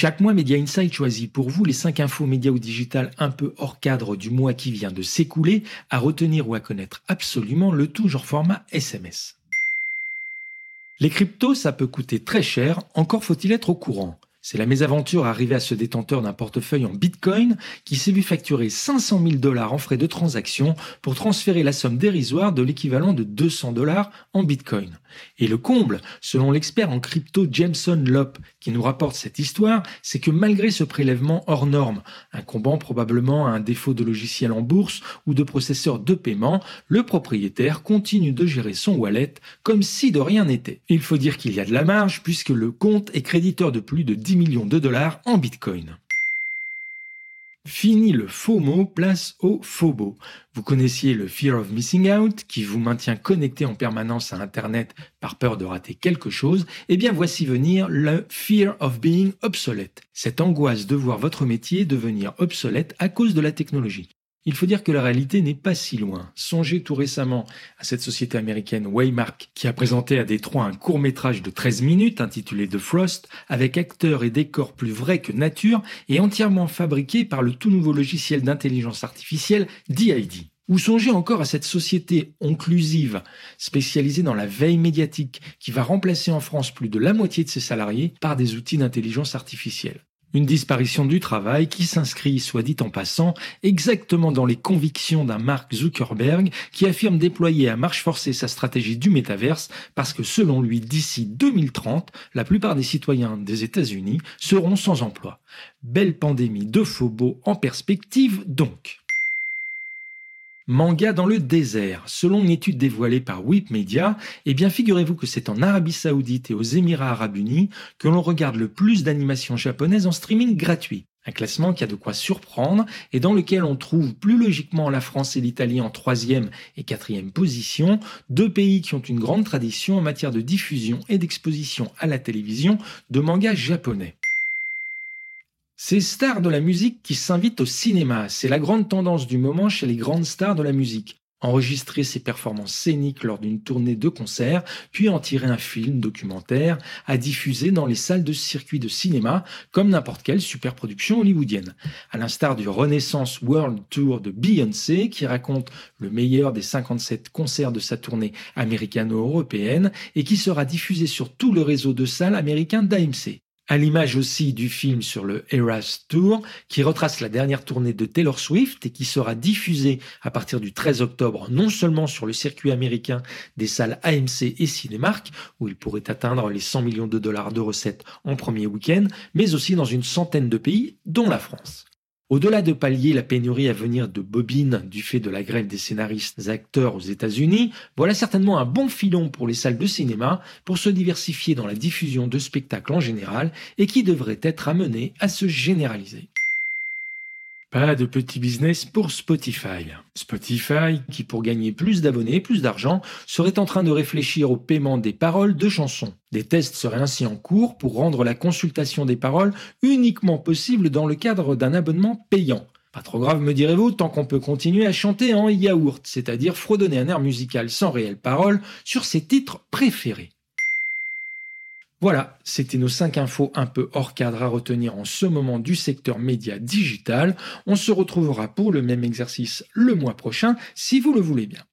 Chaque mois, Media Insight choisit pour vous les 5 infos médias ou digital un peu hors cadre du mois qui vient de s'écouler, à retenir ou à connaître absolument, le tout genre format SMS. Les cryptos, ça peut coûter très cher, encore faut-il être au courant. C'est la mésaventure arrivée à ce détenteur d'un portefeuille en Bitcoin qui s'est vu facturer 500 000 dollars en frais de transaction pour transférer la somme dérisoire de l'équivalent de 200 dollars en Bitcoin. Et le comble, selon l'expert en crypto Jameson Lopp, qui nous rapporte cette histoire, c'est que malgré ce prélèvement hors norme, incombant probablement à un défaut de logiciel en bourse ou de processeur de paiement, le propriétaire continue de gérer son wallet comme si de rien n'était. Il faut dire qu'il y a de la marge puisque le compte est créditeur de plus de 10 millions de dollars en Bitcoin. Fini le faux mot, place au beau. Vous connaissiez le Fear of Missing Out qui vous maintient connecté en permanence à Internet par peur de rater quelque chose. Eh bien voici venir le Fear of Being Obsolete. Cette angoisse de voir votre métier devenir obsolète à cause de la technologie. Il faut dire que la réalité n'est pas si loin. Songez tout récemment à cette société américaine Waymark qui a présenté à Détroit un court métrage de 13 minutes intitulé The Frost avec acteurs et décors plus vrais que nature et entièrement fabriqué par le tout nouveau logiciel d'intelligence artificielle DID. Ou songez encore à cette société inclusive spécialisée dans la veille médiatique qui va remplacer en France plus de la moitié de ses salariés par des outils d'intelligence artificielle. Une disparition du travail qui s'inscrit, soit dit en passant, exactement dans les convictions d'un Mark Zuckerberg qui affirme déployer à marche forcée sa stratégie du métaverse parce que selon lui, d'ici 2030, la plupart des citoyens des États-Unis seront sans emploi. Belle pandémie de faux en perspective donc. Manga dans le désert. Selon une étude dévoilée par Whip Media, eh bien figurez-vous que c'est en Arabie Saoudite et aux Émirats Arabes Unis que l'on regarde le plus d'animations japonaises en streaming gratuit. Un classement qui a de quoi surprendre et dans lequel on trouve plus logiquement la France et l'Italie en troisième et quatrième position, deux pays qui ont une grande tradition en matière de diffusion et d'exposition à la télévision de mangas japonais. Ces stars de la musique qui s'invitent au cinéma, c'est la grande tendance du moment chez les grandes stars de la musique. Enregistrer ses performances scéniques lors d'une tournée de concert, puis en tirer un film documentaire à diffuser dans les salles de circuit de cinéma, comme n'importe quelle superproduction hollywoodienne. À l'instar du Renaissance World Tour de Beyoncé, qui raconte le meilleur des 57 concerts de sa tournée américano-européenne et qui sera diffusé sur tout le réseau de salles américains d'AMC à l'image aussi du film sur le Eras Tour, qui retrace la dernière tournée de Taylor Swift et qui sera diffusée à partir du 13 octobre non seulement sur le circuit américain des salles AMC et Cinemark, où il pourrait atteindre les 100 millions de dollars de recettes en premier week-end, mais aussi dans une centaine de pays, dont la France. Au-delà de pallier la pénurie à venir de bobines du fait de la grève des scénaristes acteurs aux États-Unis, voilà certainement un bon filon pour les salles de cinéma pour se diversifier dans la diffusion de spectacles en général et qui devrait être amené à se généraliser. Pas de petit business pour Spotify. Spotify, qui pour gagner plus d'abonnés, plus d'argent, serait en train de réfléchir au paiement des paroles de chansons. Des tests seraient ainsi en cours pour rendre la consultation des paroles uniquement possible dans le cadre d'un abonnement payant. Pas trop grave, me direz-vous, tant qu'on peut continuer à chanter en yaourt, c'est-à-dire fredonner un air musical sans réelle parole sur ses titres préférés. Voilà, c'était nos 5 infos un peu hors cadre à retenir en ce moment du secteur média digital. On se retrouvera pour le même exercice le mois prochain, si vous le voulez bien.